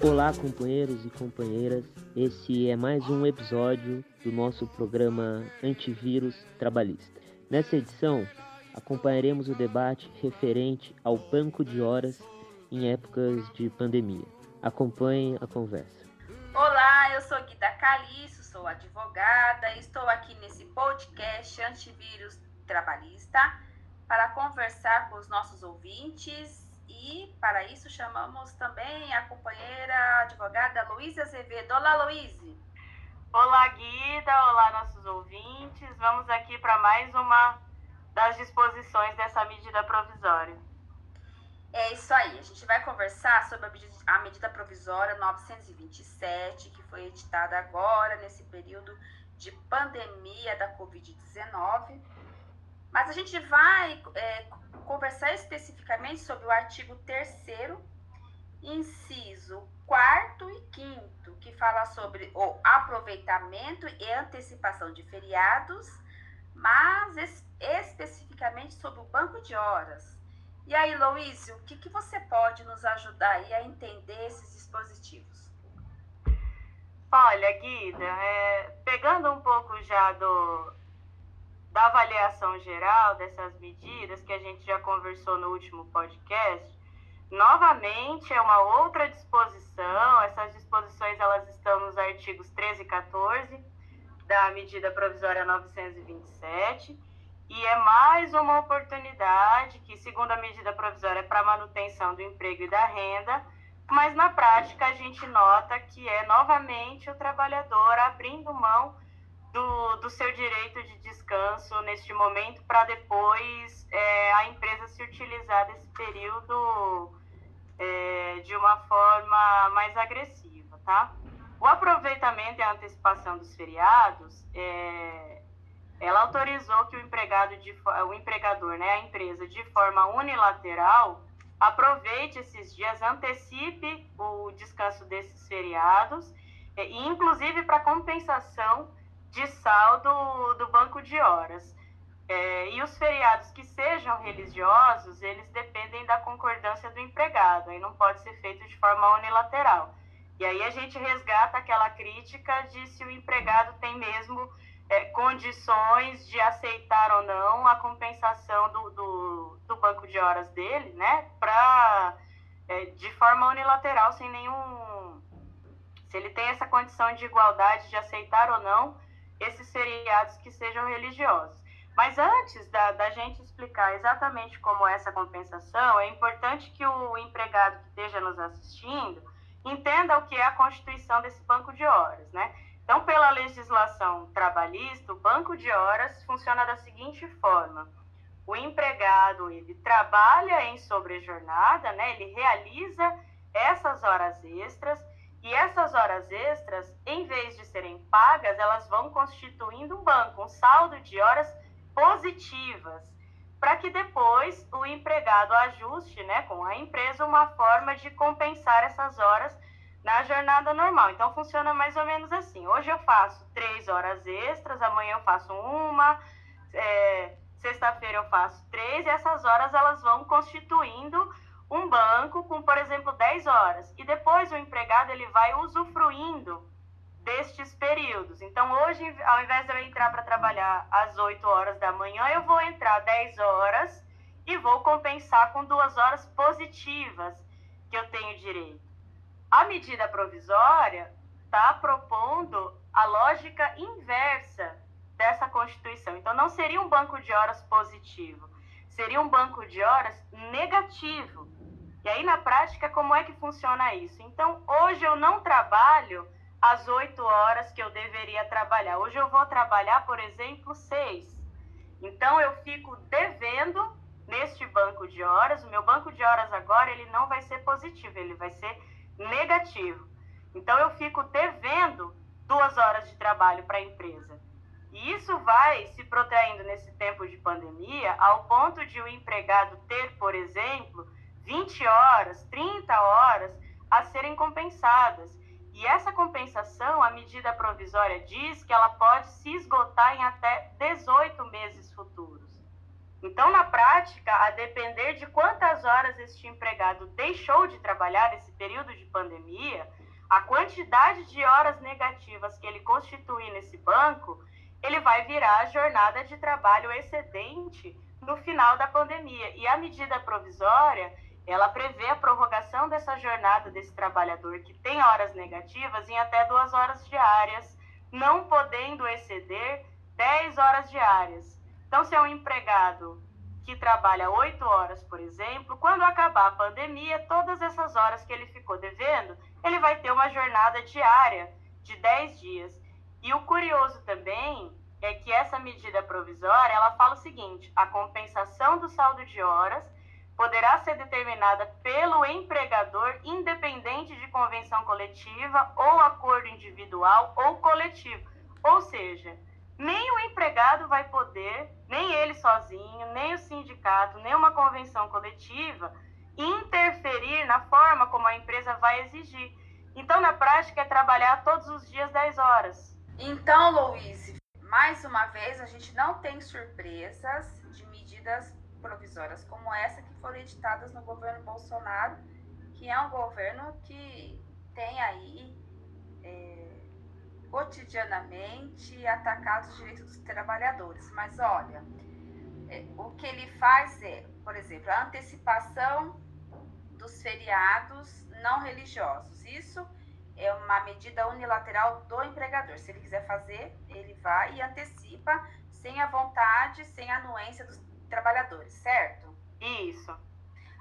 Olá, companheiros e companheiras. Esse é mais um episódio do nosso programa Antivírus Trabalhista. Nessa edição, acompanharemos o debate referente ao banco de horas em épocas de pandemia. Acompanhem a conversa. Olá, eu sou Guida Caliço, sou advogada e estou aqui nesse podcast Antivírus Trabalhista para conversar com os nossos ouvintes e para isso chamamos também a companheira advogada Luísa Azevedo. Olá, Luísa. Olá, Guida. Olá, nossos ouvintes. Vamos aqui para mais uma das disposições dessa medida provisória. É isso aí. A gente vai conversar sobre a medida provisória 927, que foi editada agora, nesse período de pandemia da Covid-19. Mas a gente vai é, conversar especificamente sobre o artigo 3 inciso 4 e 5 que fala sobre o aproveitamento e antecipação de feriados, mas es especificamente sobre o banco de horas. E aí, Louise, o que, que você pode nos ajudar aí a entender esses dispositivos? Olha, Guida, é, pegando um pouco já do, da avaliação geral dessas medidas que a gente já conversou no último podcast, novamente é uma outra disposição, essas disposições elas estão nos artigos 13 e 14 da medida provisória 927, e é mais uma oportunidade que, segundo a medida provisória, é para manutenção do emprego e da renda, mas na prática a gente nota que é novamente o trabalhador abrindo mão do, do seu direito de descanso neste momento para depois é, a empresa se utilizar desse período é, de uma forma mais agressiva, tá? O aproveitamento e a antecipação dos feriados, é, ela autorizou que o empregado, de, o empregador, né, a empresa, de forma unilateral, aproveite esses dias, antecipe o descanso desses feriados, e inclusive para compensação de saldo do banco de horas. É, e os feriados que sejam religiosos, eles dependem da concordância do empregado, aí não pode ser feito de forma unilateral. E aí a gente resgata aquela crítica de se o empregado tem mesmo é, condições de aceitar ou não a compensação do, do, do banco de horas dele, né, pra, é, de forma unilateral, sem nenhum. Se ele tem essa condição de igualdade de aceitar ou não esses feriados que sejam religiosos. Mas antes da, da gente explicar exatamente como é essa compensação, é importante que o empregado que esteja nos assistindo entenda o que é a constituição desse banco de horas, né? Então, pela legislação trabalhista, o banco de horas funciona da seguinte forma: o empregado ele trabalha em sobrejornada, né? Ele realiza essas horas extras e essas horas extras, em vez de serem pagas, elas vão constituindo um banco, um saldo de horas positivas, para que depois o empregado ajuste né, com a empresa uma forma de compensar essas horas na jornada normal. Então funciona mais ou menos assim. Hoje eu faço três horas extras, amanhã eu faço uma, é, sexta-feira eu faço três, e essas horas elas vão constituindo um banco com, por exemplo, 10 horas. E depois o empregado ele vai usufruindo destes períodos. Então, hoje, ao invés de eu entrar para trabalhar às 8 horas da manhã, eu vou entrar 10 horas e vou compensar com duas horas positivas que eu tenho direito. A medida provisória está propondo a lógica inversa dessa Constituição. Então, não seria um banco de horas positivo, seria um banco de horas negativo e aí, na prática, como é que funciona isso? Então, hoje eu não trabalho as oito horas que eu deveria trabalhar. Hoje eu vou trabalhar, por exemplo, seis. Então, eu fico devendo neste banco de horas. O meu banco de horas agora, ele não vai ser positivo, ele vai ser negativo. Então, eu fico devendo duas horas de trabalho para a empresa. E isso vai se protraindo nesse tempo de pandemia, ao ponto de o empregado ter, por exemplo, 20 horas, 30 horas a serem compensadas. E essa compensação, a medida provisória diz que ela pode se esgotar em até 18 meses futuros. Então, na prática, a depender de quantas horas este empregado deixou de trabalhar nesse período de pandemia, a quantidade de horas negativas que ele constitui nesse banco, ele vai virar a jornada de trabalho excedente no final da pandemia. E a medida provisória, ela prevê a prorrogação dessa jornada desse trabalhador que tem horas negativas em até duas horas diárias, não podendo exceder 10 horas diárias. Então, se é um empregado que trabalha oito horas, por exemplo, quando acabar a pandemia, todas essas horas que ele ficou devendo, ele vai ter uma jornada diária de 10 dias. E o curioso também é que essa medida provisória, ela fala o seguinte: a compensação do saldo de horas poderá ser determinada pelo empregador independente de convenção coletiva ou acordo individual ou coletivo. Ou seja, nem o empregado vai poder, nem ele sozinho, nem o sindicato, nem uma convenção coletiva, interferir na forma como a empresa vai exigir. Então, na prática, é trabalhar todos os dias 10 horas. Então, Louise, mais uma vez, a gente não tem surpresas de medidas provisórias como essa que foram editadas no governo Bolsonaro, que é um governo que tem aí. É cotidianamente atacar os direitos dos trabalhadores. Mas olha, é, o que ele faz é, por exemplo, a antecipação dos feriados não religiosos. Isso é uma medida unilateral do empregador. Se ele quiser fazer, ele vai e antecipa sem a vontade, sem a anuência dos trabalhadores, certo? Isso.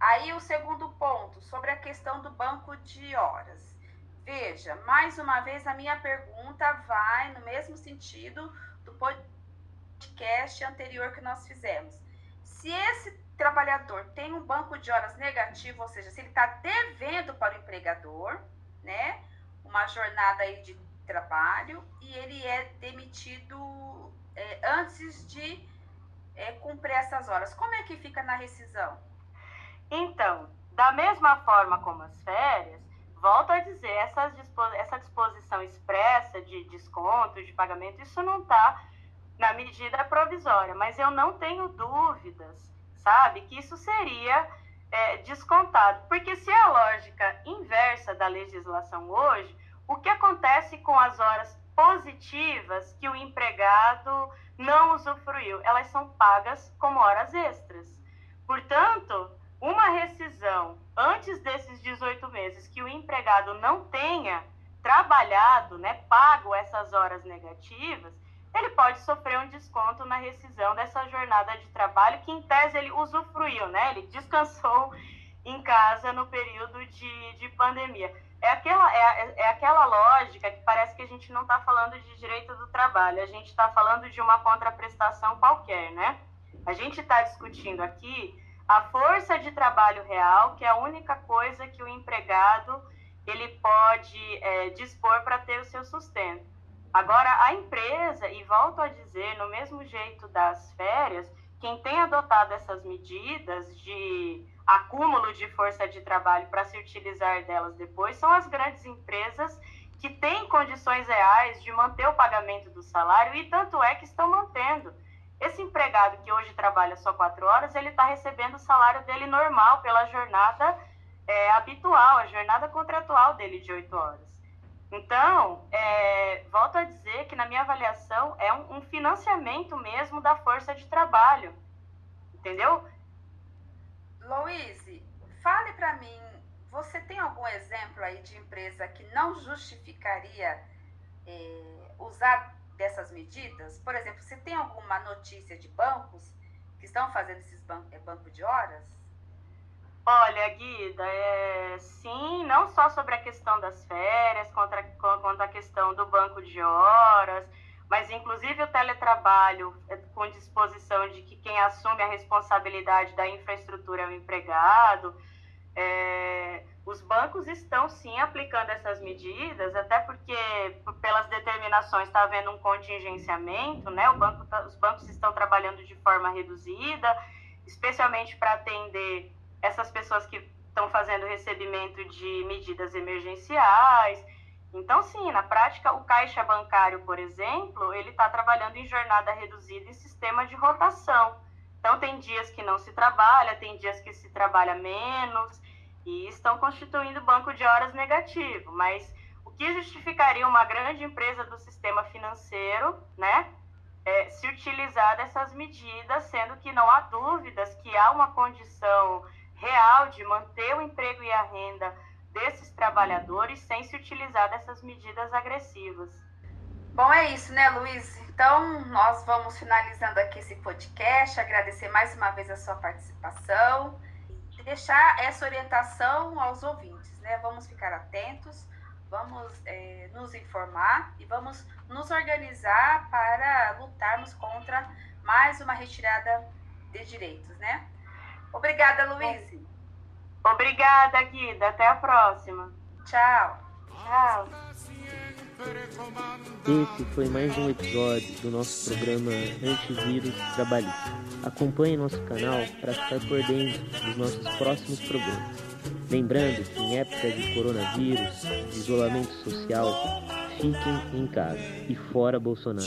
Aí o segundo ponto, sobre a questão do banco de horas. Veja, mais uma vez a minha pergunta vai no mesmo sentido do podcast anterior que nós fizemos. Se esse trabalhador tem um banco de horas negativo, ou seja, se ele está devendo para o empregador, né, uma jornada aí de trabalho e ele é demitido é, antes de é, cumprir essas horas, como é que fica na rescisão? Então, da mesma forma como as férias, volto a dizer, essa, essa disposição expressa de desconto, de pagamento, isso não está na medida provisória, mas eu não tenho dúvidas, sabe, que isso seria é, descontado. Porque se é a lógica inversa da legislação hoje, o que acontece com as horas positivas que o empregado não usufruiu? Elas são pagas como horas extras. Portanto, uma rescisão antes desses 18 meses que o empregado não tenha trabalhado, né, pago essas horas negativas, ele pode sofrer um desconto na rescisão dessa jornada de trabalho que em tese ele usufruiu, né? Ele descansou em casa no período de, de pandemia. É aquela, é, é aquela lógica que parece que a gente não está falando de direito do trabalho, a gente está falando de uma contraprestação qualquer, né? A gente está discutindo aqui a força de trabalho real, que é a única coisa que o empregado ele pode é, dispor para ter o seu sustento. Agora, a empresa, e volto a dizer, no mesmo jeito das férias, quem tem adotado essas medidas de acúmulo de força de trabalho para se utilizar delas depois são as grandes empresas que têm condições reais de manter o pagamento do salário e tanto é que estão mantendo. Esse empregado que hoje trabalha só quatro horas, ele está recebendo o salário dele normal pela jornada é, habitual, a jornada contratual dele de oito horas. Então, é, volto a dizer que na minha avaliação é um, um financiamento mesmo da força de trabalho, entendeu? Louise, fale para mim, você tem algum exemplo aí de empresa que não justificaria é, usar dessas medidas? Por exemplo, você tem alguma notícia de bancos que estão fazendo esses ban eh, banco de horas? Olha, Guida, é, sim, não só sobre a questão das férias, contra, quanto a questão do banco de horas, mas inclusive o teletrabalho é, com disposição de que quem assume a responsabilidade da infraestrutura é o empregado. É, os bancos estão sim aplicando essas medidas, até porque pelas determinações está havendo um contingenciamento, né? Banco, tá, os bancos estão trabalhando de forma reduzida, especialmente para atender essas pessoas que estão fazendo recebimento de medidas emergenciais. Então, sim, na prática, o caixa bancário, por exemplo, ele está trabalhando em jornada reduzida em sistema de rotação. Então, tem dias que não se trabalha, tem dias que se trabalha menos, e estão constituindo banco de horas negativo. Mas o que justificaria uma grande empresa do sistema financeiro, né? É, se utilizar dessas medidas, sendo que não há dúvidas que há uma condição real de manter o emprego e a renda desses trabalhadores sem se utilizar dessas medidas agressivas. Bom, é isso, né, Luiz? Então, nós vamos finalizando aqui esse podcast, agradecer mais uma vez a sua participação e deixar essa orientação aos ouvintes, né? Vamos ficar atentos, vamos é, nos informar e vamos nos organizar para lutarmos contra mais uma retirada de direitos, né? Obrigada, Luiz. Obrigada, Guida. Até a próxima. Tchau. Tchau. Esse foi mais um episódio do nosso programa Antivírus Trabalhista. Acompanhe nosso canal para ficar por dentro dos nossos próximos programas. Lembrando que em época de coronavírus, de isolamento social, fiquem em casa e fora Bolsonaro.